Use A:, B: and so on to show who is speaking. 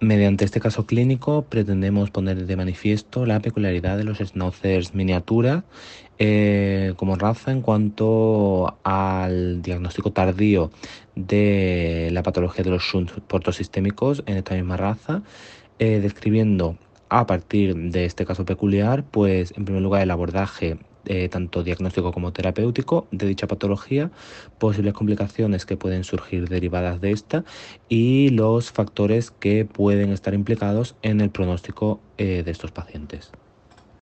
A: Mediante este caso clínico pretendemos poner de manifiesto la peculiaridad de los schnauzers miniatura eh, como raza en cuanto al diagnóstico tardío de la patología de los shunts portosistémicos en esta misma raza, eh, describiendo a partir de este caso peculiar, pues en primer lugar el abordaje eh, tanto diagnóstico como terapéutico de dicha patología, posibles complicaciones que pueden surgir derivadas de esta y los factores que pueden estar implicados en el pronóstico eh, de estos pacientes.